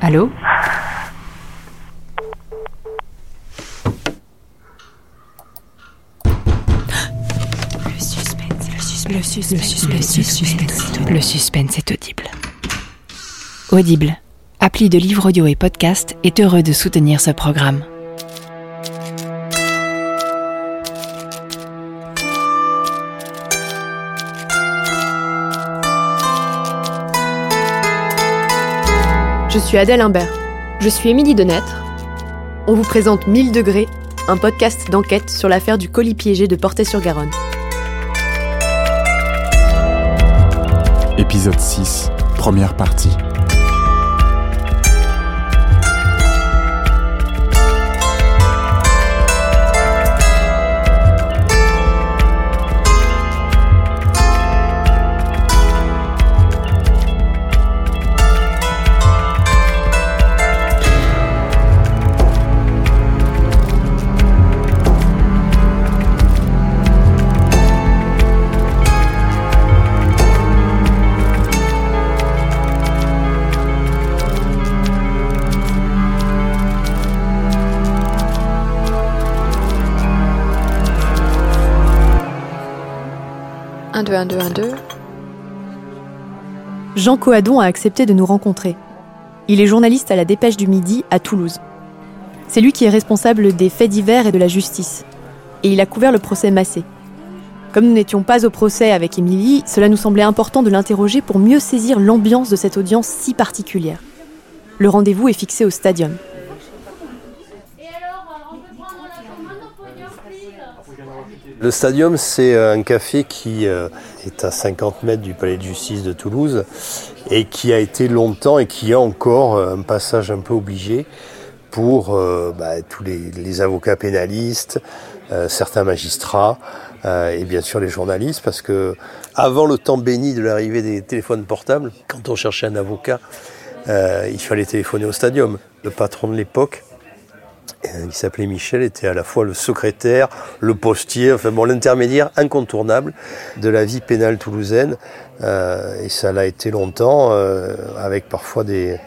Allô Le suspense, le suspense, le suspense, le suspense, le suspense est audible. Audible, appli de livres audio et podcast, est heureux de soutenir ce programme. Je suis Adèle Imbert. Je suis Émilie Denêtre. On vous présente 1000 degrés, un podcast d'enquête sur l'affaire du colis piégé de Portet-sur-Garonne. Épisode 6, première partie. Un, deux, un, deux, un, deux. Jean Coadon a accepté de nous rencontrer. Il est journaliste à la Dépêche du Midi à Toulouse. C'est lui qui est responsable des faits divers et de la justice. Et il a couvert le procès Massé. Comme nous n'étions pas au procès avec Émilie, cela nous semblait important de l'interroger pour mieux saisir l'ambiance de cette audience si particulière. Le rendez-vous est fixé au Stadium. Le Stadium, c'est un café qui euh, est à 50 mètres du palais de justice de Toulouse et qui a été longtemps et qui a encore euh, un passage un peu obligé pour euh, bah, tous les, avocats pénalistes, certains magistrats et bien sûr les journalistes parce que avant le temps béni de l'arrivée des téléphones portables, quand on cherchait un avocat, il fallait téléphoner au Stadium. Le patron de l'époque, qui s'appelait Michel, était à la fois le secrétaire, le postier, enfin bon, l'intermédiaire incontournable de la vie pénale toulousaine. Euh, et ça l'a été longtemps, euh, avec parfois des,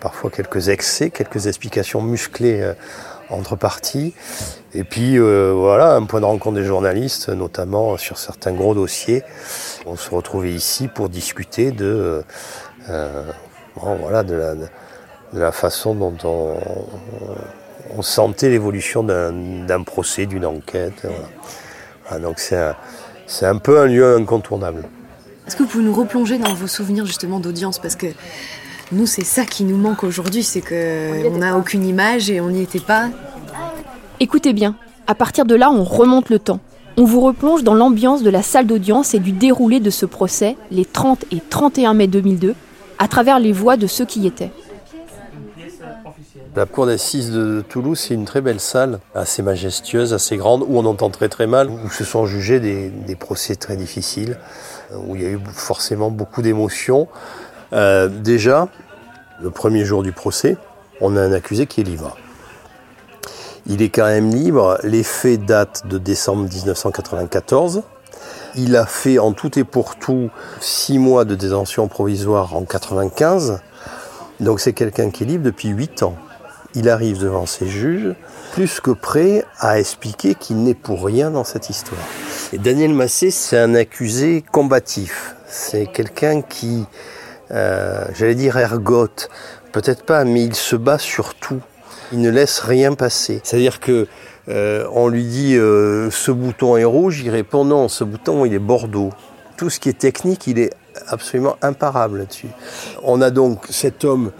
parfois quelques excès, quelques explications musclées euh, entre parties. Et puis voilà, un point de rencontre des journalistes, notamment sur certains gros dossiers. On se retrouvait ici pour discuter de, voilà, de la, de la façon dont on, on sentait l'évolution d'un procès, d'une enquête. Voilà. Voilà, donc c'est un, un, peu un lieu incontournable. Est-ce que vous pouvez nous replonger dans vos souvenirs justement d'audience? Parce que nous, c'est ça qui nous manque aujourd'hui, c'est qu'on n'a aucune image et on n'y était pas. Écoutez bien, à partir de là, on remonte le temps. On vous replonge dans l'ambiance de la salle d'audience et du déroulé de ce procès, les 30 et 31 mai 2002, à travers les voix de ceux qui y étaient. La cour d'assises de Toulouse, c'est une très belle salle, assez majestueuse, assez grande, où on entend très très mal, où se sont jugés des, des procès très difficiles, où il y a eu forcément beaucoup d'émotions. Euh, déjà, le premier jour du procès, on a un accusé qui est libre. Il est quand même libre. Les faits datent de décembre 1994. Il a fait en tout et pour tout six mois de détention provisoire en 95. Donc c'est quelqu'un qui est libre depuis huit ans. Il arrive devant ses juges, plus que prêt à expliquer qu'il n'est pour rien dans cette histoire. Et Daniel Massé, c'est un accusé combatif. C'est quelqu'un qui, euh, j'allais dire ergote, peut-être pas, mais il se bat sur tout. Il ne laisse rien passer. C'est-à-dire que euh, on lui dit euh, ce bouton est rouge, il répond non, ce bouton il est bordeaux. Tout ce qui est technique, il est absolument imparable là-dessus. On a donc cet homme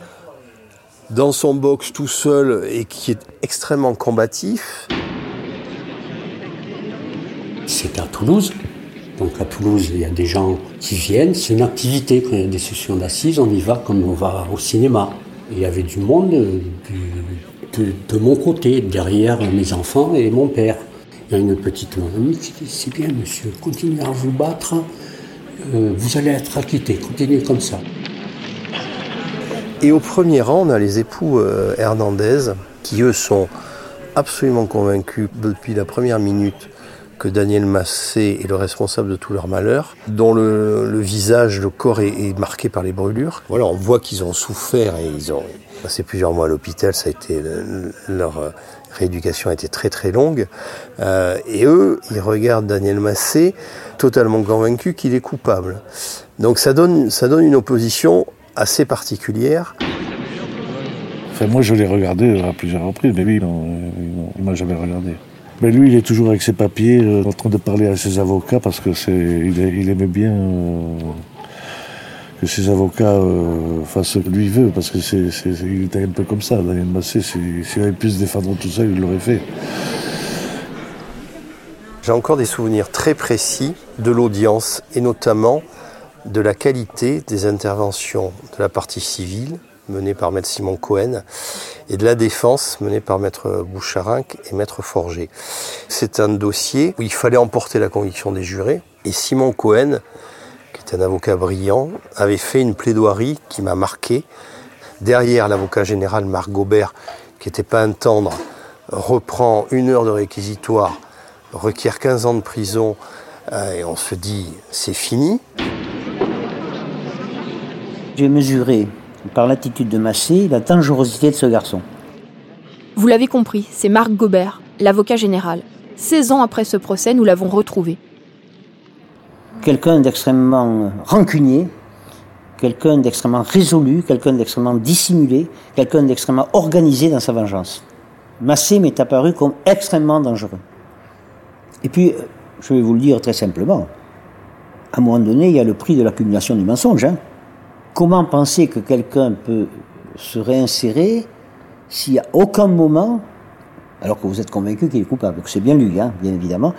dans son box tout seul et qui est extrêmement combatif. C'est à Toulouse. Donc à Toulouse, il y a des gens qui viennent. C'est une activité. Quand il y a des sessions d'assises, on y va comme on va au cinéma. Il y avait du monde de, de, mon côté, derrière mes enfants et mon père. Il y a une petite mamie qui dit C'est bien, monsieur, continuez à vous battre. Euh, vous allez être acquitté. Continuez comme ça. Et au premier rang, on a les époux euh, Hernandez, qui eux sont absolument convaincus depuis la première minute que Daniel Massé est le responsable de tout leur malheur, dont le, visage, le corps est, marqué par les brûlures. Voilà, on voit qu'ils ont souffert et ils ont passé plusieurs mois à l'hôpital. Ça a été leur euh, rééducation a été très très longue. Euh, et eux, ils regardent Daniel Massé totalement convaincu qu'il est coupable. Donc ça donne, ça donne une opposition assez particulière. Enfin, moi, je l'ai regardé à plusieurs reprises, mais lui, il m'a jamais regardé. Mais lui, il est toujours avec ses papiers, euh, en train de parler à ses avocats parce que c'est, il, aimait bien euh, que ses avocats euh, fassent ce que lui veut, parce que c'est, il était un peu comme ça. Daniel Massé, s'il avait pu se défendre tout ça, il l'aurait fait. J'ai encore des souvenirs très précis de l'audience et notamment de la qualité des interventions de la partie civile menée par maître Simon Cohen et de la défense menée par maître Boucharinck et maître Forger. C'est un dossier où il fallait emporter la conviction des jurés et Simon Cohen, qui est un avocat brillant, avait fait une plaidoirie qui m'a marqué. Derrière l'avocat général Marc Gobert, qui n'était pas un tendre, reprend une heure de réquisitoire requiert 15 ans de prison euh, et on se dit c'est fini. J'ai mesuré par l'attitude de Massé la dangerosité de ce garçon. Vous l'avez compris, c'est Marc Gobert, l'avocat général. 16 ans après ce procès, nous l'avons retrouvé. Quelqu'un d'extrêmement rancunier, quelqu'un d'extrêmement résolu, quelqu'un d'extrêmement dissimulé, quelqu'un d'extrêmement organisé dans sa vengeance. Massé m'est apparu comme extrêmement dangereux. Et puis, je vais vous le dire très simplement, à un moment donné, il y a le prix de l'accumulation du mensonge. Hein. Comment penser que quelqu'un peut se réinsérer s'il a aucun moment, alors que vous êtes convaincu qu'il est coupable, que c'est bien lui, hein, bien évidemment,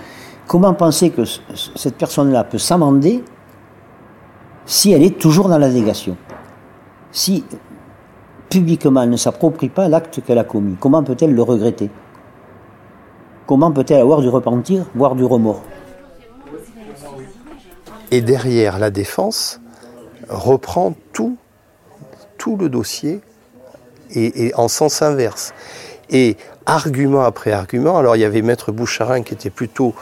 comment penser que cette personne-là peut s'amender si elle est toujours dans la négation? Si publiquement elle ne s'approprie pas l'acte qu'elle a commis, comment peut-elle le regretter? Comment peut-elle avoir du repentir, voire du remords? Et derrière, la défense reprend tout, le dossier et, en sens inverse. Et argument après argument, alors il y avait Maître Boucharin qui était plutôt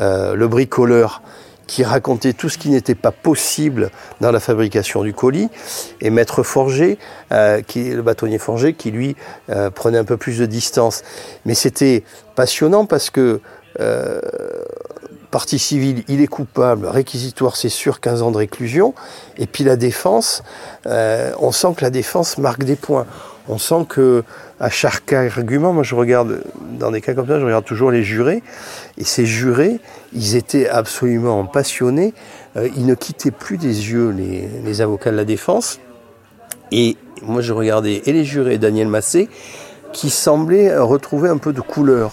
euh, le bricoleur qui racontait tout ce qui n'était pas possible dans la fabrication du colis, et Maître Forger, euh, le bâtonnier Forger, qui lui euh, prenait un peu plus de distance. Mais c'était passionnant parce que partie civile, il est coupable, réquisitoire, c'est sûr, 15 ans de réclusion, et puis la défense, on sent que la défense marque des points. On sent que à chaque argument, moi je regarde, dans des cas comme ça, je regarde toujours les jurés, et ces jurés, ils étaient absolument passionnés, euh, ils ne quittaient plus des yeux les, avocats de la défense, et moi je regardais et les jurés, Daniel Massé, qui semblaient retrouver un peu de couleur.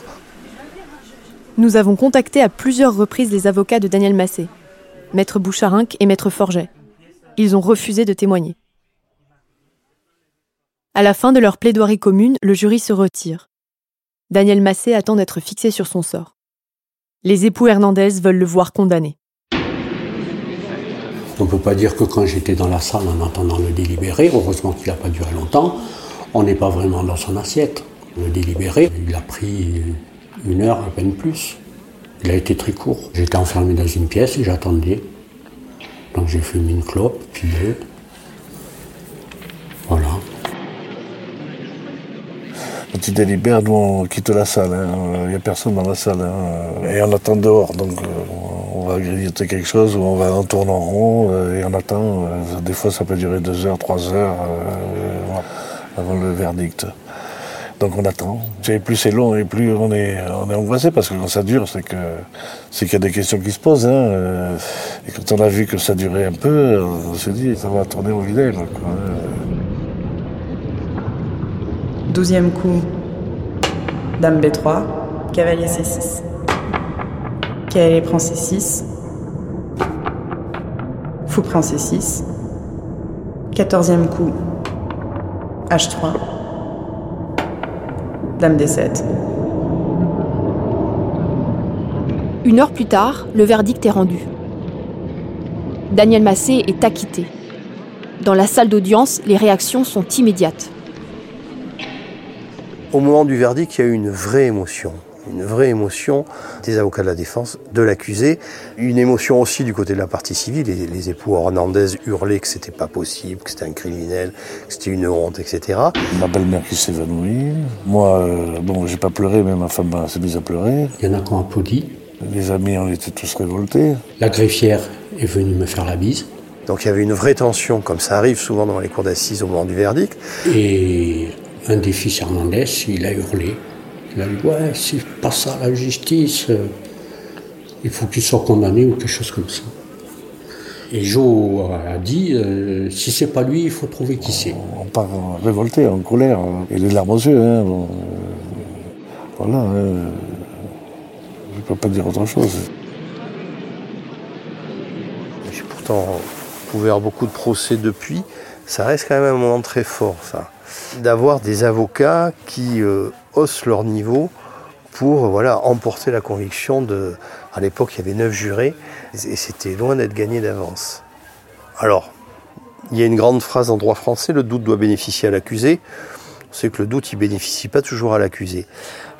Nous avons contacté à plusieurs reprises les avocats de Daniel Massé, maître Boucharinck et maître Forget. Ils ont refusé de témoigner. À la fin de leur plaidoirie commune, le jury se retire. Daniel Massé attend d'être fixé sur son sort. Les époux Hernandez veulent le voir condamné. On ne peut pas dire que quand j'étais dans la salle en attendant le délibéré, heureusement qu'il n'a pas duré longtemps, on n'est pas vraiment dans son assiette. Le délibéré, il a pris une heure, à peine plus. Il a été très court. J'étais enfermé dans une pièce et j'attendais. Donc j'ai fumé une clope, puis deux. Voilà. Quand il délibère, nous on quitte la salle. Il hein. n'y a personne dans la salle. Hein. Et on attend dehors. Donc euh, on va grignoter quelque chose ou on va en tourner en rond euh, et on attend. Euh, des fois ça peut durer deux heures, trois heures avant le verdict. Donc on attend. Plus c'est long et plus on est, on est angoissé parce que quand ça dure, c'est que c'est qu'il y a des questions qui se posent. Hein. Et quand on a vu que ça durait un peu, on s'est dit ça va tourner au vinaigre. Douzième coup, Dame B3, cavalier C6. Cavalier prend C6. Fou prend C6. Quatorzième coup, H3. Dame D7. Une heure plus tard, le verdict est rendu. Daniel Massé est acquitté. Dans la salle d'audience, les réactions sont immédiates. Au moment du verdict, il y a eu une vraie émotion. Une vraie émotion des avocats de la défense, de l'accusé, une émotion aussi du côté de la partie civile. Les, les époux Hernandez hurlaient que c'était pas possible, que c'était un criminel, que c'était une honte, etc. Ma belle-mère qui s'évanouit. Moi, euh, bon, j'ai pas pleuré, mais ma femme s'est mise à pleurer. Il y en a qui ont applaudi. Les amis, on était tous révoltés. La greffière est venue me faire la bise. Donc il y avait une vraie tension, comme ça arrive souvent dans les cours d'assises au moment du verdict. Et un des fils Hernandez, il a hurlé. Il a dit Ouais, c'est pas ça la justice. Il faut qu'il soit condamné ou quelque chose comme ça. Et Joe a dit euh, Si c'est pas lui, il faut trouver qui c'est. On part révolté, en colère, et les larmes aux yeux. Hein, bon, euh, voilà, je ne peux pas dire autre chose. J'ai pourtant couvert beaucoup de procès depuis. Ça reste quand même un moment très fort, ça. D'avoir des avocats qui euh, haussent leur niveau pour voilà, emporter la conviction de. À l'époque, il y avait neuf jurés et c'était loin d'être gagné d'avance. Alors, il y a une grande phrase en droit français le doute doit bénéficier à l'accusé. C'est que le doute, il bénéficie pas toujours à l'accusé.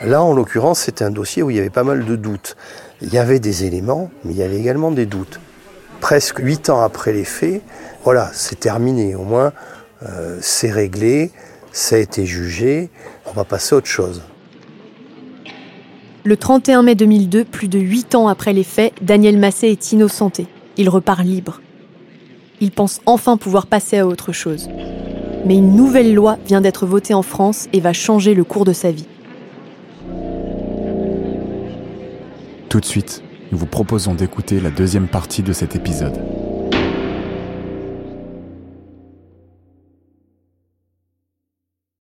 Là, en l'occurrence, c'était un dossier où il y avait pas mal de doutes. Il y avait des éléments, mais il y avait également des doutes. Presque huit ans après les faits, voilà, c'est terminé. Au moins, euh, c'est réglé, ça a été jugé. On va passer à autre chose. Le 31 mai 2002, plus de huit ans après les faits, Daniel Massé est innocenté. Il repart libre. Il pense enfin pouvoir passer à autre chose. Mais une nouvelle loi vient d'être votée en France et va changer le cours de sa vie. Tout de suite, nous vous proposons d'écouter la deuxième partie de cet épisode.